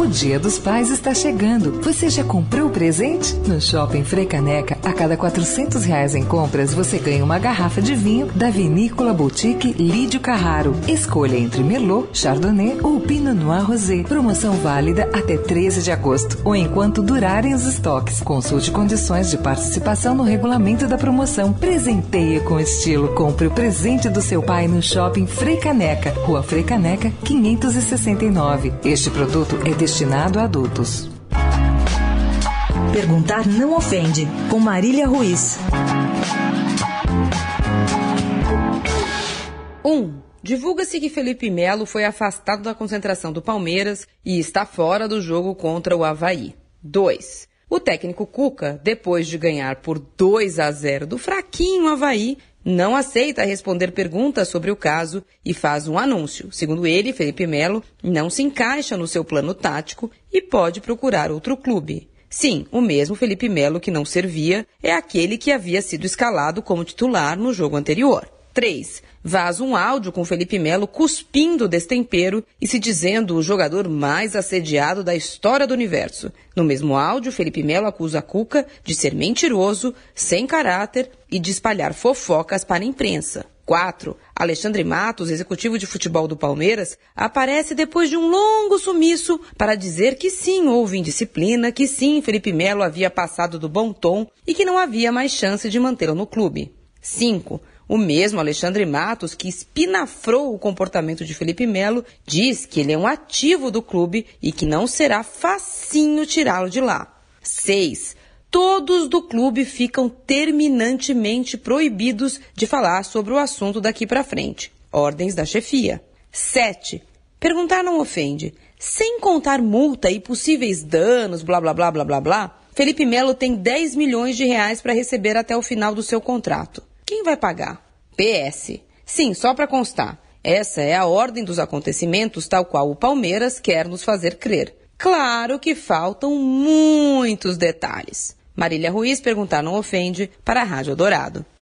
O Dia dos Pais está chegando. Você já comprou o presente? No Shopping Caneca, a cada 400 reais em compras, você ganha uma garrafa de vinho da Vinícola Boutique Lídio Carraro. Escolha entre Merlot, Chardonnay ou Pinot Noir Rosé. Promoção válida até 13 de agosto ou enquanto durarem os estoques. Consulte condições de participação no regulamento da promoção. Presenteie com estilo. Compre o presente do seu pai no Shopping Caneca, Rua Caneca, 569. Este produto é destinado a adultos. Perguntar não ofende, com Marília Ruiz. 1. Um, Divulga-se que Felipe Melo foi afastado da concentração do Palmeiras e está fora do jogo contra o Havaí. 2. O técnico Cuca, depois de ganhar por 2 a 0 do fraquinho Havaí, não aceita responder perguntas sobre o caso e faz um anúncio. Segundo ele, Felipe Melo não se encaixa no seu plano tático e pode procurar outro clube. Sim, o mesmo Felipe Melo que não servia é aquele que havia sido escalado como titular no jogo anterior. 3. Vaza um áudio com Felipe Melo cuspindo destempero e se dizendo o jogador mais assediado da história do universo. No mesmo áudio, Felipe Melo acusa Cuca de ser mentiroso, sem caráter e de espalhar fofocas para a imprensa. 4. Alexandre Matos, executivo de futebol do Palmeiras, aparece depois de um longo sumiço para dizer que sim, houve indisciplina, que sim, Felipe Melo havia passado do bom tom e que não havia mais chance de mantê-lo no clube. 5. O mesmo Alexandre Matos, que espinafrou o comportamento de Felipe Melo, diz que ele é um ativo do clube e que não será facinho tirá-lo de lá. 6 todos do clube ficam terminantemente proibidos de falar sobre o assunto daqui para frente. Ordens da chefia. 7. Perguntar não ofende. Sem contar multa e possíveis danos, blá blá blá blá blá blá, Felipe Melo tem 10 milhões de reais para receber até o final do seu contrato. Quem vai pagar? PS. Sim, só para constar. Essa é a ordem dos acontecimentos, tal qual o Palmeiras quer nos fazer crer. Claro que faltam muitos detalhes. Marília Ruiz perguntar não ofende para a Rádio Dourado.